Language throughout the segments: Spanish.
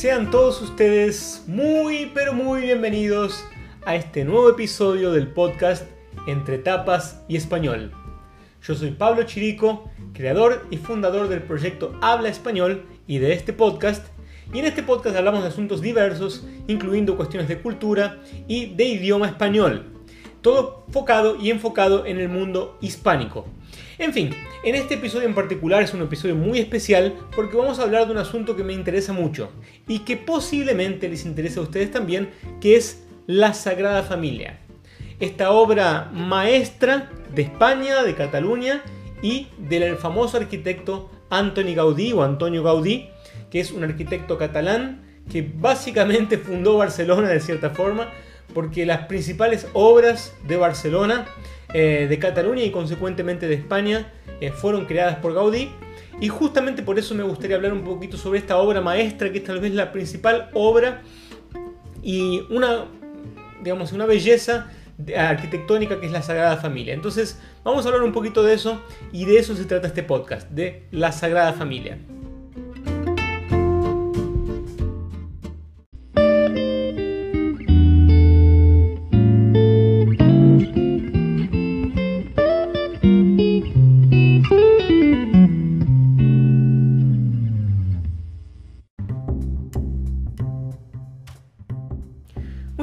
Sean todos ustedes muy pero muy bienvenidos a este nuevo episodio del podcast Entre Tapas y Español. Yo soy Pablo Chirico, creador y fundador del proyecto Habla Español y de este podcast. Y en este podcast hablamos de asuntos diversos, incluyendo cuestiones de cultura y de idioma español. Todo focado y enfocado en el mundo hispánico. En fin, en este episodio en particular es un episodio muy especial porque vamos a hablar de un asunto que me interesa mucho y que posiblemente les interese a ustedes también, que es la Sagrada Familia. Esta obra maestra de España, de Cataluña y del famoso arquitecto Antoni Gaudí o Antonio Gaudí, que es un arquitecto catalán que básicamente fundó Barcelona de cierta forma, porque las principales obras de Barcelona eh, de Cataluña y consecuentemente de España eh, fueron creadas por Gaudí. Y justamente por eso me gustaría hablar un poquito sobre esta obra maestra, que es tal vez la principal obra y una, digamos, una belleza arquitectónica que es la Sagrada Familia. Entonces, vamos a hablar un poquito de eso y de eso se trata este podcast, de la Sagrada Familia.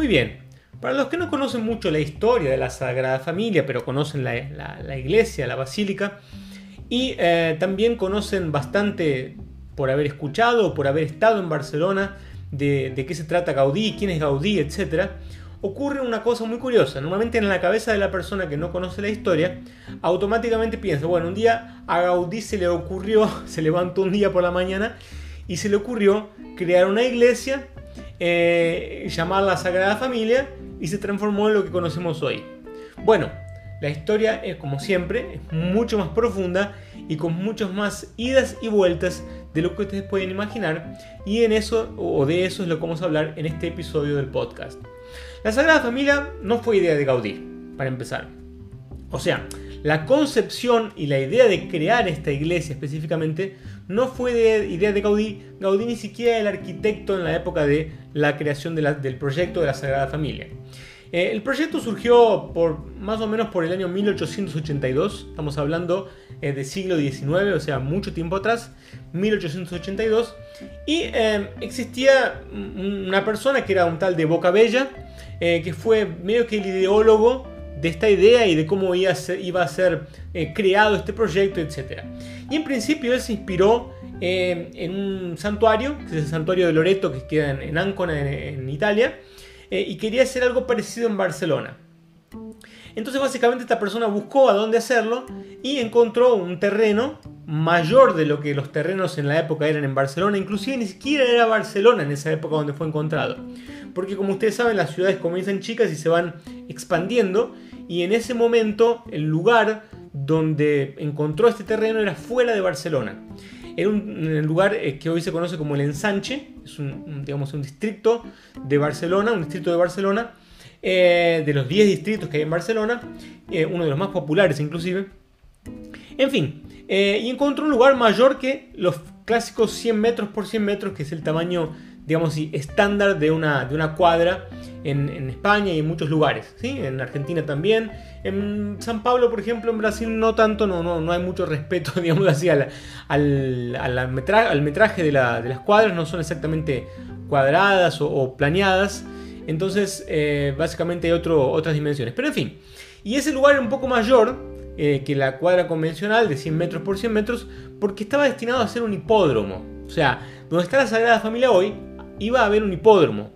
Bien, para los que no conocen mucho la historia de la Sagrada Familia, pero conocen la, iglesia, la basílica, y eh, también conocen bastante por haber escuchado por haber estado en Barcelona de, de, qué se trata Gaudí, quién es Gaudí, etc., ocurre una cosa muy curiosa. Normalmente en la cabeza de la persona que no conoce la historia, automáticamente piensa, bueno, un día a Gaudí se le ocurrió, se levantó un día por la mañana y se le ocurrió crear una iglesia eh, la Sagrada Familia y se transformó en lo que conocemos hoy. Bueno, la historia es como siempre, es mucho más profunda y con muchas más idas y vueltas de lo que ustedes pueden imaginar y en eso o de eso es lo que vamos a hablar en este episodio del podcast. La Sagrada Familia no fue idea de Gaudí, para empezar. O sea, la concepción y la idea de crear esta iglesia específicamente no fue de idea de Gaudí. Gaudí ni siquiera era el arquitecto en la época de la creación del proyecto de la Sagrada Familia. Eh, el proyecto surgió por más o menos por el año 1882, estamos hablando eh, del siglo XIX, o sea, mucho tiempo atrás, 1882, y eh, existía una persona que era un tal de Boca Bella, que fue medio que el ideólogo de esta idea y de cómo iba a ser, ser creado este proyecto, etc. Y en principio él se inspiró en un santuario, que es el santuario de Loreto, que queda en, en Ancona, en, Italia, eh, y quería hacer algo parecido en Barcelona. Entonces básicamente esta persona buscó a dónde hacerlo y encontró un terreno mayor de lo que los terrenos en la época eran en Barcelona, inclusive ni siquiera era Barcelona en esa época donde fue encontrado. Porque como ustedes saben, las ciudades comienzan chicas y se van expandiendo y en ese momento el lugar donde encontró este terreno era fuera de Barcelona. Era un, lugar eh, que hoy se conoce como el Ensanche, es un, digamos, un distrito de Barcelona, un distrito de Barcelona, eh, de los 10 distritos que hay en Barcelona, eh, uno de los más populares inclusive. En fin, y encontró un lugar mayor que los clásicos 100 metros por 100 metros, que es el tamaño, digamos, estándar de una, de una cuadra en, España y en muchos lugares, ¿sí? en Argentina también. En San Pablo, por ejemplo, en Brasil no tanto, no, no, no hay mucho respeto, digamos así, al, al, metraje de, las cuadras, no son exactamente cuadradas o, planeadas. Entonces, eh, básicamente hay otras dimensiones. Pero en fin, y ese lugar era un poco mayor eh, que la cuadra convencional de 100 metros por 100 metros, porque estaba destinado a ser un hipódromo. O sea, donde está la Sagrada Familia hoy, iba a haber un hipódromo.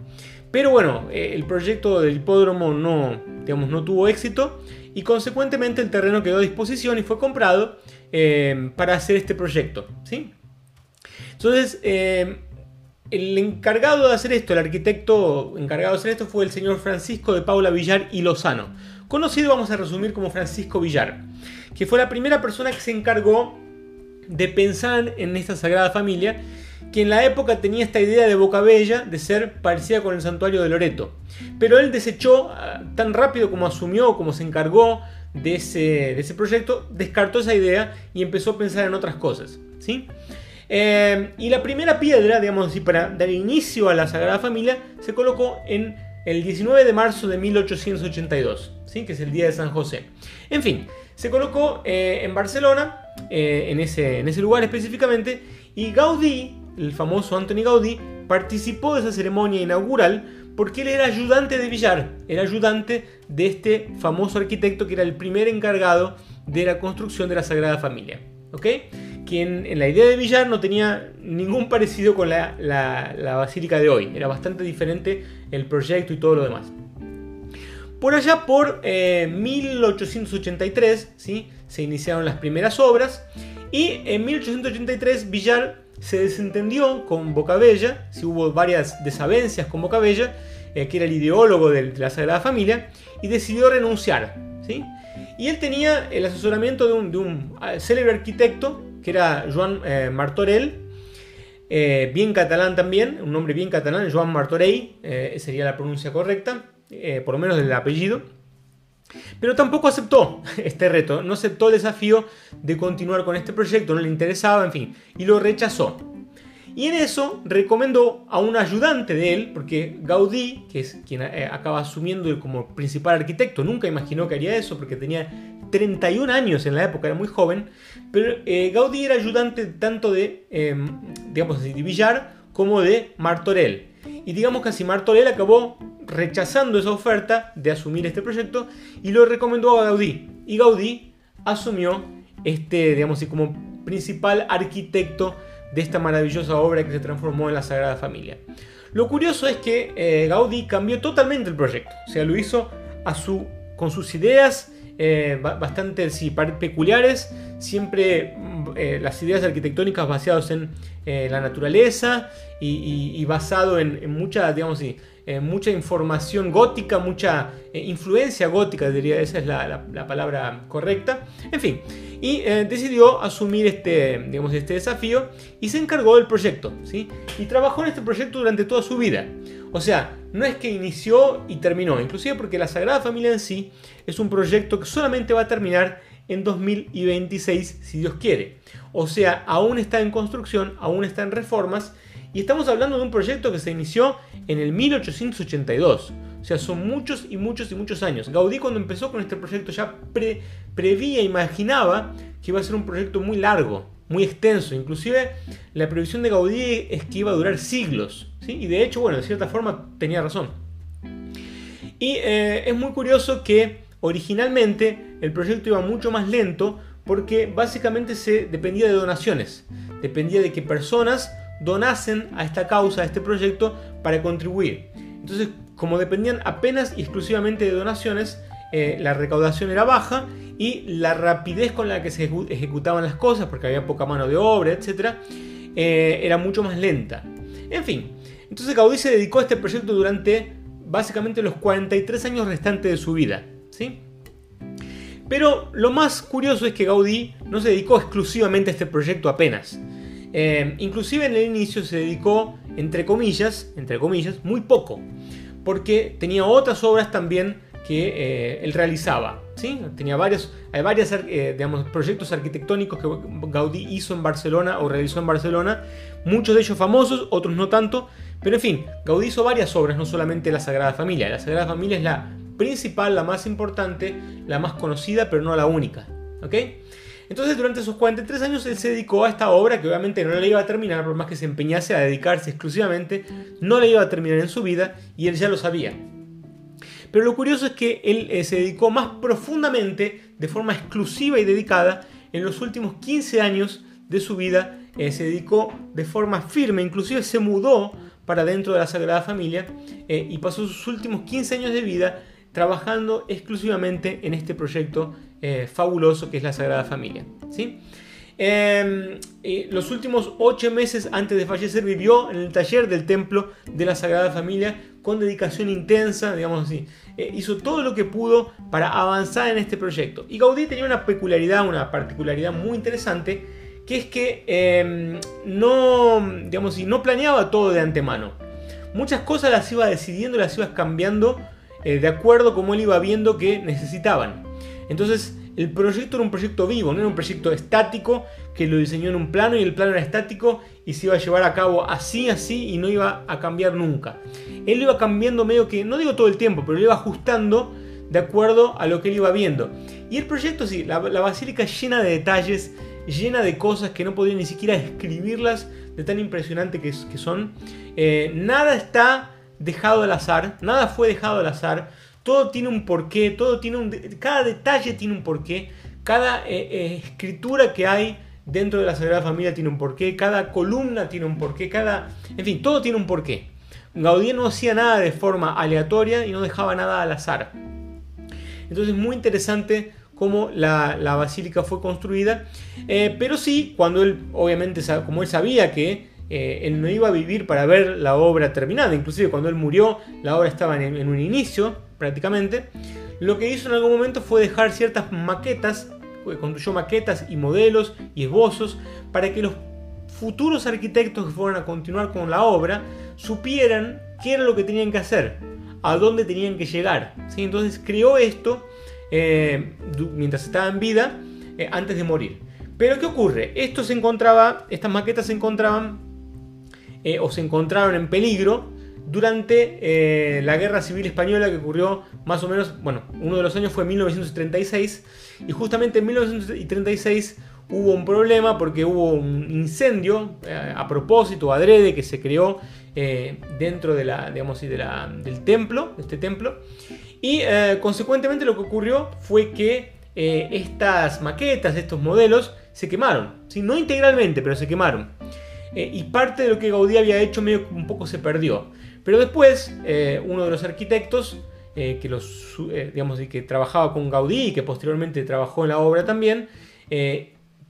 Pero bueno, eh, el proyecto del hipódromo no, digamos, no tuvo éxito y consecuentemente el terreno quedó a disposición y fue comprado eh, para hacer este proyecto. ¿sí? Entonces, eh, el encargado de hacer esto, el arquitecto encargado de hacer esto fue el señor Francisco de Paula Villar y Lozano, conocido vamos a resumir como Francisco Villar, que fue la primera persona que se encargó de pensar en esta sagrada familia que en la época tenía esta idea de Boca Bella de ser parecida con el santuario de Loreto. Pero él desechó ah, tan rápido como asumió, como se encargó de ese, ese proyecto, descartó esa idea y empezó a pensar en otras cosas. ¿sí? Eh, y la primera piedra, digamos así, para dar inicio a la Sagrada Familia, se colocó en el 19 de marzo de 1882, ¿sí? que es el día de San José. En fin, se colocó eh, en Barcelona, eh, en, ese, en ese lugar específicamente, y Gaudí, el famoso Antoni Gaudí, participó de esa ceremonia inaugural porque él era ayudante de Villar, era ayudante de este famoso arquitecto que era el primer encargado de la construcción de la Sagrada Familia. ¿ok? Quien en la idea de Villar no tenía ningún parecido con la, basílica de hoy, era bastante diferente el proyecto y todo lo demás. Por allá por 1883 eh, ¿sí? se iniciaron las primeras obras y en 1883 Villar se desentendió con Bocabella, si hubo varias desavencias con Bocabella, eh, que era el ideólogo de, la Sagrada Familia, y decidió renunciar. ¿sí? Y él tenía el asesoramiento de un, ah, célebre arquitecto, que era Joan eh, Martorell, eh, bien catalán también, un nombre bien catalán, Joan Martorell, sería la pronuncia correcta, por lo menos del apellido. Pero tampoco aceptó este reto, no aceptó el desafío de continuar con este proyecto, no le interesaba, en fin, y lo rechazó. Y en eso recomendó a un ayudante de él, porque Gaudí, que es quien eh, acaba asumiendo como principal arquitecto, nunca imaginó que haría eso porque tenía 31 años en la época, era muy joven, pero eh, Gaudí era ayudante tanto de, em, digamos así, de Villar como de Martorell. Y digamos que así Martorell acabó rechazando esa oferta de asumir este proyecto y lo recomendó a Gaudí. Y Gaudí asumió este, digamos como principal arquitecto de esta maravillosa obra que se transformó en la Sagrada Familia. Lo curioso es que eh, Gaudí cambió totalmente el proyecto, o sea, lo hizo a su, con sus ideas eh, bastante peculiares, siempre mm, eh, las ideas arquitectónicas basadas en la naturaleza y, basado en, mucha, digamos mucha información gótica, mucha influencia gótica, diría, esa es la palabra correcta. En fin, y eh, decidió asumir este, digamos, este desafío y se encargó del proyecto. ¿sí? Y trabajó en este proyecto durante toda su vida. O sea, no es que inició y terminó, inclusive porque la Sagrada Familia en sí es un proyecto que solamente va a terminar en 2026 si Dios quiere. O sea, aún está en construcción, aún está en reformas y estamos hablando de un proyecto que se inició en el 1882. O sea, son muchos y muchos y muchos años. Gaudí cuando empezó con este proyecto ya pre, prevía, imaginaba que iba a ser un proyecto muy largo, muy extenso. Inclusive la previsión de Gaudí es que iba a durar siglos. Y de hecho, bueno, de cierta forma tenía razón. Y eh, es muy curioso que originalmente el proyecto iba mucho más lento porque básicamente se dependía de donaciones. Dependía de que personas donasen a esta causa, a este proyecto, para contribuir. Entonces, como dependían apenas y exclusivamente de donaciones, eh, la recaudación era baja y la rapidez con la que se ejecutaban las cosas, porque había poca mano de obra, etc., eh, era mucho más lenta. En fin, entonces Gaudí se dedicó a este proyecto durante básicamente los 43 años restantes de su vida. ¿sí? Pero lo más curioso es que Gaudí no se dedicó exclusivamente a este proyecto apenas. Eh, inclusive en el inicio se dedicó, entre comillas, entre comillas, muy poco porque tenía otras obras también que eh, él realizaba. ¿sí? Tenía varios, hay varios eh, digamos, proyectos arquitectónicos que Gaudí hizo en Barcelona o realizó en Barcelona, muchos de ellos famosos, otros no tanto, pero en fin, Gaudí hizo varias obras, no solamente la Sagrada Familia. La Sagrada Familia es la principal, la más importante, la más conocida, pero no la única. ¿ok? Entonces durante esos 43 años él se dedicó a esta obra que obviamente no le iba a terminar, por más que se empeñase a dedicarse exclusivamente, no le iba a terminar en su vida y él ya lo sabía. Pero lo curioso es que él eh, se dedicó más profundamente, de forma exclusiva y dedicada, en los últimos 15 años de su vida, eh, se dedicó de forma firme, inclusive se mudó para dentro de la Sagrada Familia eh, y pasó sus últimos 15 años de vida trabajando exclusivamente en este proyecto eh, fabuloso que es la Sagrada Familia. ¿sí? Em, los últimos ocho meses antes de fallecer vivió en el taller del templo de la Sagrada Familia con dedicación intensa, digamos así. Eh, hizo todo lo que pudo para avanzar en este proyecto. Y Gaudí tenía una peculiaridad, una particularidad muy interesante, que es que em, no, digamos así, no planeaba todo de antemano. Muchas cosas las iba decidiendo, las iba cambiando eh, de acuerdo como él iba viendo que necesitaban. Entonces, el proyecto era un proyecto vivo, no era un proyecto estático que lo diseñó en un plano y el plano era estático y se iba a llevar a cabo así, así y no iba a cambiar nunca. Él lo iba cambiando medio que, no digo todo el tiempo, pero lo iba ajustando de acuerdo a lo que él iba viendo. Y el proyecto sí, la, basílica llena de detalles, llena de cosas que no podía ni siquiera describirlas de tan impresionante que, que son. Eh, nada está dejado al azar, nada fue dejado al azar todo tiene un porqué, todo tiene un, cada detalle tiene un porqué, cada eh, eh, escritura que hay dentro de la Sagrada Familia tiene un porqué, cada columna tiene un porqué, cada, en fin, todo tiene un porqué. Gaudí no hacía nada de forma aleatoria y no dejaba nada al azar. Entonces, muy interesante cómo la, basílica fue construida, eh, pero sí, cuando él, obviamente, como él sabía que él no iba a vivir para ver la obra terminada, inclusive cuando él murió, la obra estaba en un inicio, prácticamente, lo que hizo en algún momento fue dejar ciertas maquetas, construyó maquetas y modelos y esbozos para que los futuros arquitectos que fueran a continuar con la obra supieran qué era lo que tenían que hacer, a dónde tenían que llegar. Entonces creó esto eh, mientras estaba en vida, eh, antes de morir. Pero ¿qué ocurre? Esto se encontraba, estas maquetas se encontraban eh, o se encontraron en peligro durante eh, la Guerra Civil Española que ocurrió más o menos, bueno, uno de los años fue 1936 y justamente en 1936 hubo un problema porque hubo un incendio eh, a propósito, adrede, que se creó dentro de la, digamos, de la, del templo, este templo, y consecuentemente lo que ocurrió fue que estas maquetas, estos modelos, se quemaron, ¿sí? no integralmente, pero se quemaron. Y parte de lo que Gaudí había hecho medio un poco se perdió. Pero después, eh, uno de los arquitectos eh, que, los, eh, digamos, que trabajaba con Gaudí y que posteriormente trabajó en la obra también,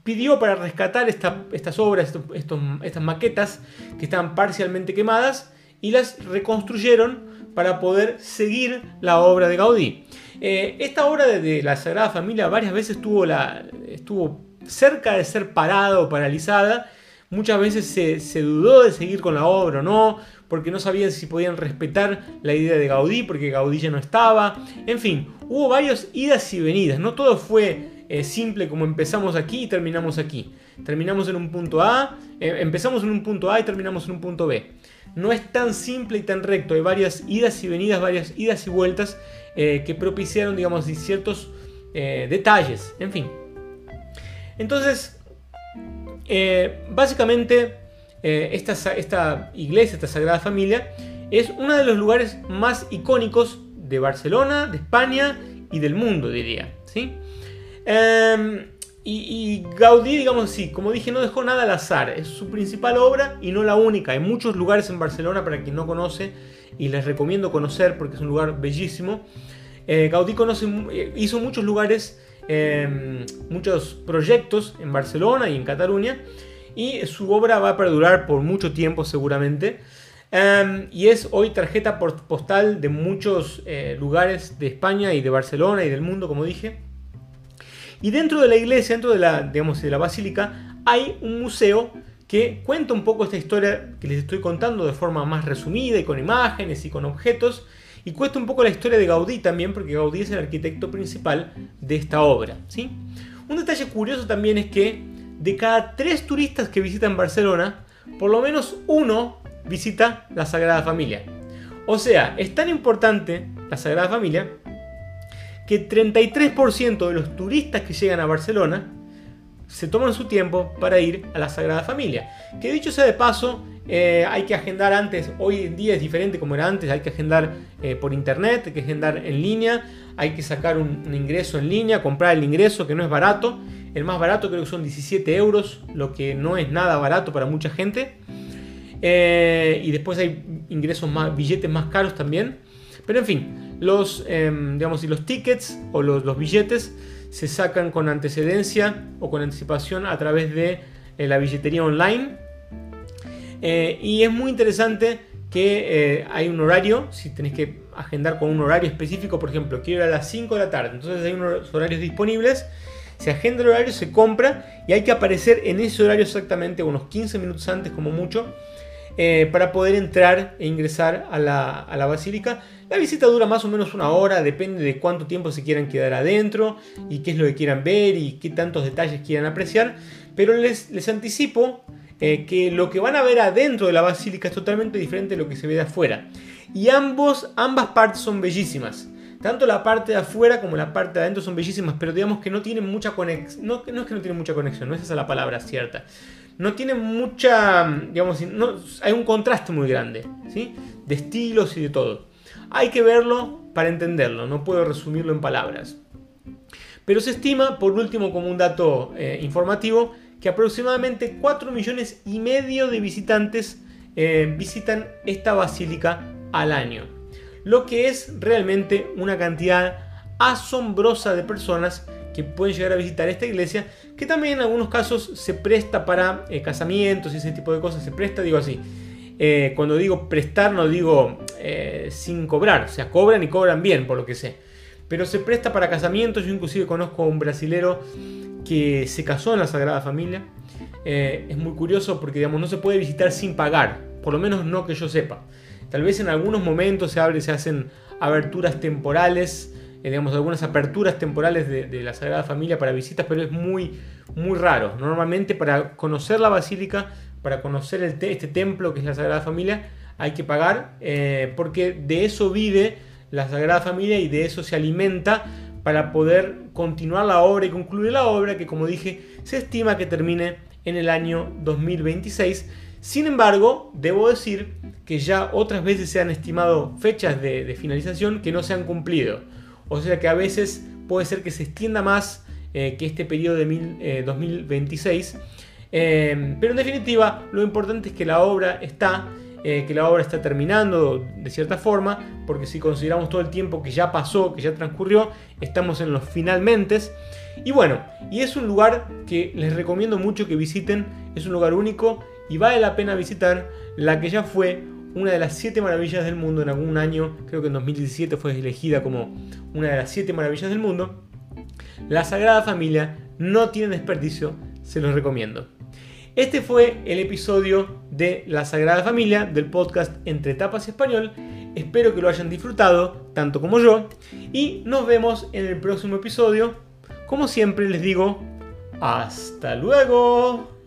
pidió para rescatar estas obras, estas maquetas que estaban parcialmente quemadas y las reconstruyeron para poder seguir la obra de Gaudí. esta obra de, la Sagrada Familia varias veces la, estuvo cerca de ser parada o paralizada. Muchas veces se, dudó de seguir con la obra o no porque no sabían si podían respetar la idea de Gaudí, porque Gaudí ya no estaba. En fin, hubo varias idas y venidas, no todo fue eh, simple como empezamos aquí y terminamos aquí. Terminamos en un punto A, eh, empezamos en un punto A y terminamos en un punto B. No es tan simple y tan recto, hay varias idas y venidas, varias idas y vueltas eh, que propiciaron, digamos, ciertos detalles, en fin. Entonces, básicamente eh, esta, iglesia, esta Sagrada Familia, es uno de los lugares más icónicos de Barcelona, de España y del mundo, diría. ¿sí? Em, y, Gaudí, digamos así, como dije, no dejó nada al azar. Es su principal obra y no la única. Hay muchos lugares en Barcelona para quien no conoce y les recomiendo conocer porque es un lugar bellísimo. Eh, Gaudí conoce, eh, hizo muchos lugares, em, muchos proyectos en Barcelona y en Cataluña y su obra va a perdurar por mucho tiempo seguramente. Em, y es hoy tarjeta postal de muchos eh, lugares de España y de Barcelona y del mundo, como dije. Y dentro de la iglesia, dentro de la, digamos, de la basílica, hay un museo que cuenta un poco esta historia que les estoy contando de forma más resumida y con imágenes y con objetos. Y cuesta un poco la historia de Gaudí también, porque Gaudí es el arquitecto principal de esta obra. ¿sí? Un detalle curioso también es que de cada tres turistas que visitan Barcelona, por lo menos uno visita la Sagrada Familia. O sea, es tan importante la Sagrada Familia que 33% de los turistas que llegan a Barcelona se toman su tiempo para ir a la Sagrada Familia. Que dicho sea de paso, eh, hay que agendar antes, hoy en día es diferente como era antes, hay que agendar eh, por internet, hay que agendar en línea, hay que sacar un ingreso en línea, comprar el ingreso que no es barato el más barato creo que son 17 euros, lo que no es nada barato para mucha gente. Eh, y después hay ingresos más, billetes más caros también. Pero en fin, los, em, digamos, los tickets o los, billetes se sacan con antecedencia o con anticipación a través de la billetería online. Eh, y es muy interesante que hay un horario, si tenéis que agendar con un horario específico, por ejemplo, quiero ir a las 5 de la tarde, entonces hay unos horarios disponibles se agenda el horario, se compra y hay que aparecer en ese horario exactamente, unos 15 minutos antes como mucho, eh, para poder entrar e ingresar a la, basílica. La visita dura más o menos una hora, depende de cuánto tiempo se quieran quedar adentro y qué es lo que quieran ver y qué tantos detalles quieran apreciar. Pero les, les anticipo eh, que lo que van a ver adentro de la basílica es totalmente diferente de lo que se ve de afuera. Y ambos, ambas partes son bellísimas. Tanto la parte de afuera como la parte de adentro son bellísimas, pero digamos que no tienen mucha conexión. No, no, es que no tienen mucha conexión, no es esa la palabra cierta. No tienen mucha. Digamos, no, hay un contraste muy grande, ¿sí? De estilos y de todo. Hay que verlo para entenderlo, no puedo resumirlo en palabras. Pero se estima, por último, como un dato eh, informativo, que aproximadamente 4 millones y medio de visitantes eh, visitan esta basílica al año. Lo que es realmente una cantidad asombrosa de personas que pueden llegar a visitar esta iglesia, que también en algunos casos se presta para eh, casamientos y ese tipo de cosas. Se presta, digo así. Eh, cuando digo prestar, no digo sin cobrar, o sea, cobran y cobran bien, por lo que sé. Pero se presta para casamientos. Yo, inclusive, conozco a un brasilero se casó en la Sagrada Familia. Eh, es muy curioso porque digamos, no se puede visitar sin pagar, por lo menos no que yo sepa. Tal vez en algunos momentos se, abre, se hacen aberturas temporales, eh, digamos, algunas aperturas temporales de, la Sagrada Familia para visitas, pero es muy, muy raro. Normalmente para conocer la basílica, para conocer este templo que es la Sagrada Familia, hay que pagar eh, porque de eso vive la Sagrada Familia y de eso se alimenta para poder continuar la obra y concluir la obra que como dije se estima que termine en el año 2026. Sin embargo, debo decir que ya otras veces se han estimado fechas de, finalización que no se han cumplido. O sea que a veces puede ser que se extienda más eh, que este periodo de 2026. Eh, eh, pero en definitiva, lo importante es que la obra está eh, que la obra está terminando de cierta forma, porque si consideramos todo el tiempo que ya pasó, que ya transcurrió, estamos en los finalmente. Y bueno, y es un lugar que les recomiendo mucho que visiten, es un lugar único y vale la pena visitar la que ya fue una de las siete maravillas del mundo en algún año, creo que en 2017 fue elegida como una de las siete maravillas del mundo. La Sagrada Familia no tiene desperdicio, se los recomiendo. Este fue el episodio de La Sagrada Familia del podcast Entre Tapas Español. Espero que lo hayan disfrutado, tanto como yo. Y nos vemos en el próximo episodio. Como siempre les digo, hasta luego.